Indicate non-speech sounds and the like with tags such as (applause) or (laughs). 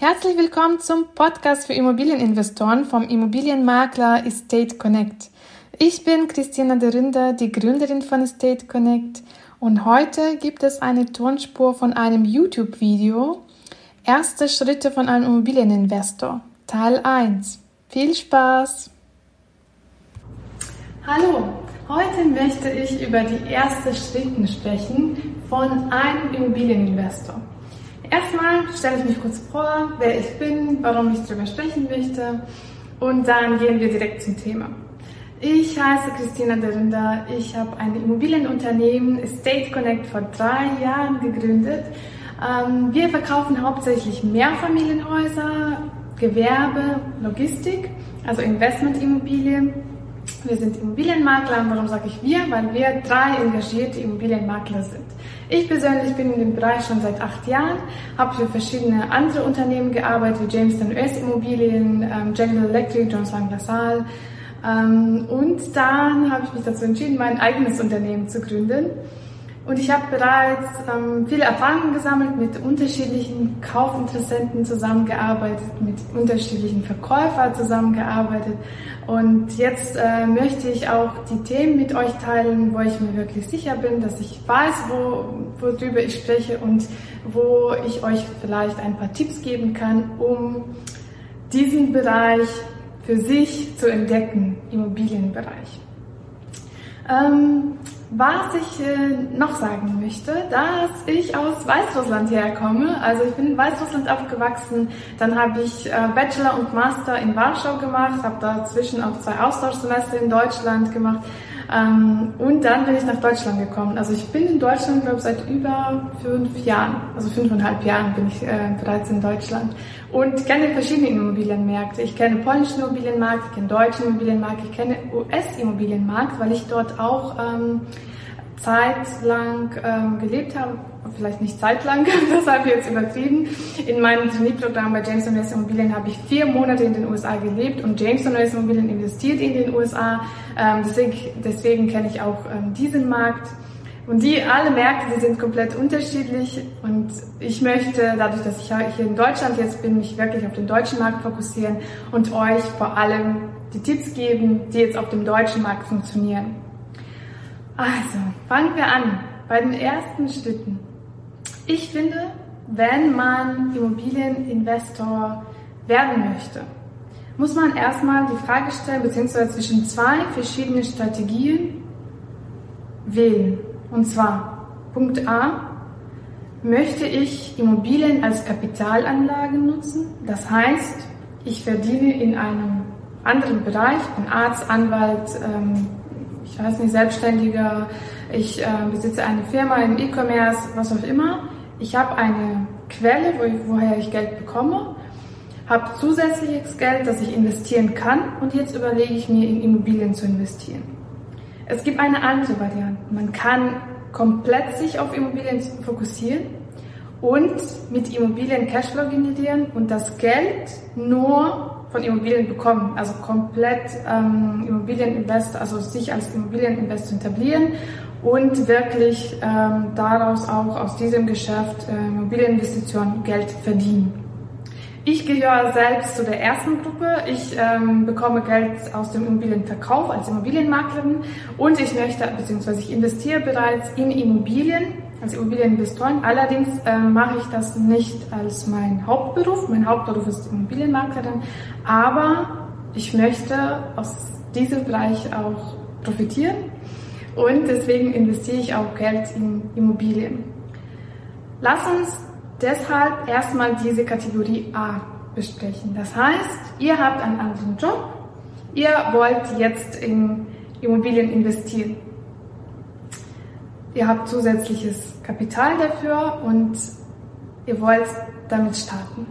Herzlich willkommen zum Podcast für Immobilieninvestoren vom Immobilienmakler Estate Connect. Ich bin Christina de Rinder, die Gründerin von Estate Connect und heute gibt es eine Tonspur von einem YouTube-Video Erste Schritte von einem Immobilieninvestor, Teil 1. Viel Spaß! Hallo, heute möchte ich über die ersten Schritte sprechen von einem Immobilieninvestor. Erstmal stelle ich mich kurz vor, wer ich bin, warum ich darüber sprechen möchte und dann gehen wir direkt zum Thema. Ich heiße Christina Derinder. Ich habe ein Immobilienunternehmen Estate Connect vor drei Jahren gegründet. Ähm, wir verkaufen hauptsächlich Mehrfamilienhäuser, Gewerbe, Logistik, also Investmentimmobilien wir sind Immobilienmakler. Warum sage ich wir? Weil wir drei engagierte Immobilienmakler sind. Ich persönlich bin in dem Bereich schon seit acht Jahren, habe für verschiedene andere Unternehmen gearbeitet, wie Jamestown US Immobilien, ähm, General Electric, Lang LaSalle. Ähm, und dann habe ich mich dazu entschieden, mein eigenes Unternehmen zu gründen. Und ich habe bereits ähm, viele Erfahrungen gesammelt, mit unterschiedlichen Kaufinteressenten zusammengearbeitet, mit unterschiedlichen Verkäufern zusammengearbeitet. Und jetzt äh, möchte ich auch die Themen mit euch teilen, wo ich mir wirklich sicher bin, dass ich weiß, wo, worüber ich spreche und wo ich euch vielleicht ein paar Tipps geben kann, um diesen Bereich für sich zu entdecken, Immobilienbereich. Ähm, was ich äh, noch sagen möchte, dass ich aus Weißrussland herkomme. Also ich bin in Weißrussland aufgewachsen. Dann habe ich äh, Bachelor und Master in Warschau gemacht, habe dazwischen auch zwei Austauschsemester in Deutschland gemacht. Ähm, und dann bin ich nach Deutschland gekommen. Also ich bin in Deutschland, glaube ich, seit über fünf Jahren, also fünfeinhalb Jahren bin ich äh, bereits in Deutschland und kenne verschiedene Immobilienmärkte. Ich kenne polnischen Immobilienmarkt, ich kenne deutschen Immobilienmarkt, ich kenne US-Immobilienmarkt, weil ich dort auch ähm, zeitlang ähm, gelebt habe, vielleicht nicht zeitlang, (laughs) das habe ich jetzt übertrieben. In meinem Trainee-Programm bei Jameson West Immobilien habe ich vier Monate in den USA gelebt und Jameson West Immobilien investiert in den USA. Ähm, deswegen, deswegen kenne ich auch ähm, diesen Markt. Und die alle Märkte, die sind komplett unterschiedlich und ich möchte, dadurch, dass ich hier in Deutschland jetzt bin, mich wirklich auf den deutschen Markt fokussieren und euch vor allem die Tipps geben, die jetzt auf dem deutschen Markt funktionieren. Also, fangen wir an bei den ersten Schritten. Ich finde, wenn man Immobilieninvestor werden möchte, muss man erstmal die Frage stellen, beziehungsweise zwischen zwei verschiedenen Strategien wählen. Und zwar, Punkt A, möchte ich Immobilien als Kapitalanlage nutzen? Das heißt, ich verdiene in einem anderen Bereich, bin Arzt, Anwalt, ähm, ich weiß nicht, Selbstständiger, ich äh, besitze eine Firma im E-Commerce, was auch immer ich habe eine Quelle, wo ich, woher ich Geld bekomme, habe zusätzliches Geld, das ich investieren kann und jetzt überlege ich mir, in Immobilien zu investieren. Es gibt eine andere Variante. Man kann komplett sich auf Immobilien fokussieren und mit Immobilien Cashflow generieren und das Geld nur von Immobilien bekommen, also komplett ähm, Immobilieninvest, also sich als Immobilieninvestor etablieren und wirklich ähm, daraus auch aus diesem Geschäft äh, Immobilieninvestitionen Geld verdienen. Ich gehöre selbst zu der ersten Gruppe. Ich ähm, bekomme Geld aus dem Immobilienverkauf als Immobilienmaklerin und ich möchte, beziehungsweise ich investiere bereits in Immobilien als Immobilieninvestoren. Allerdings äh, mache ich das nicht als mein Hauptberuf. Mein Hauptberuf ist Immobilienmaklerin, aber ich möchte aus diesem Bereich auch profitieren und deswegen investiere ich auch Geld in Immobilien. Lass uns deshalb erstmal diese Kategorie A besprechen. Das heißt, ihr habt einen anderen Job, ihr wollt jetzt in Immobilien investieren. Ihr habt zusätzliches Kapital dafür und ihr wollt damit starten.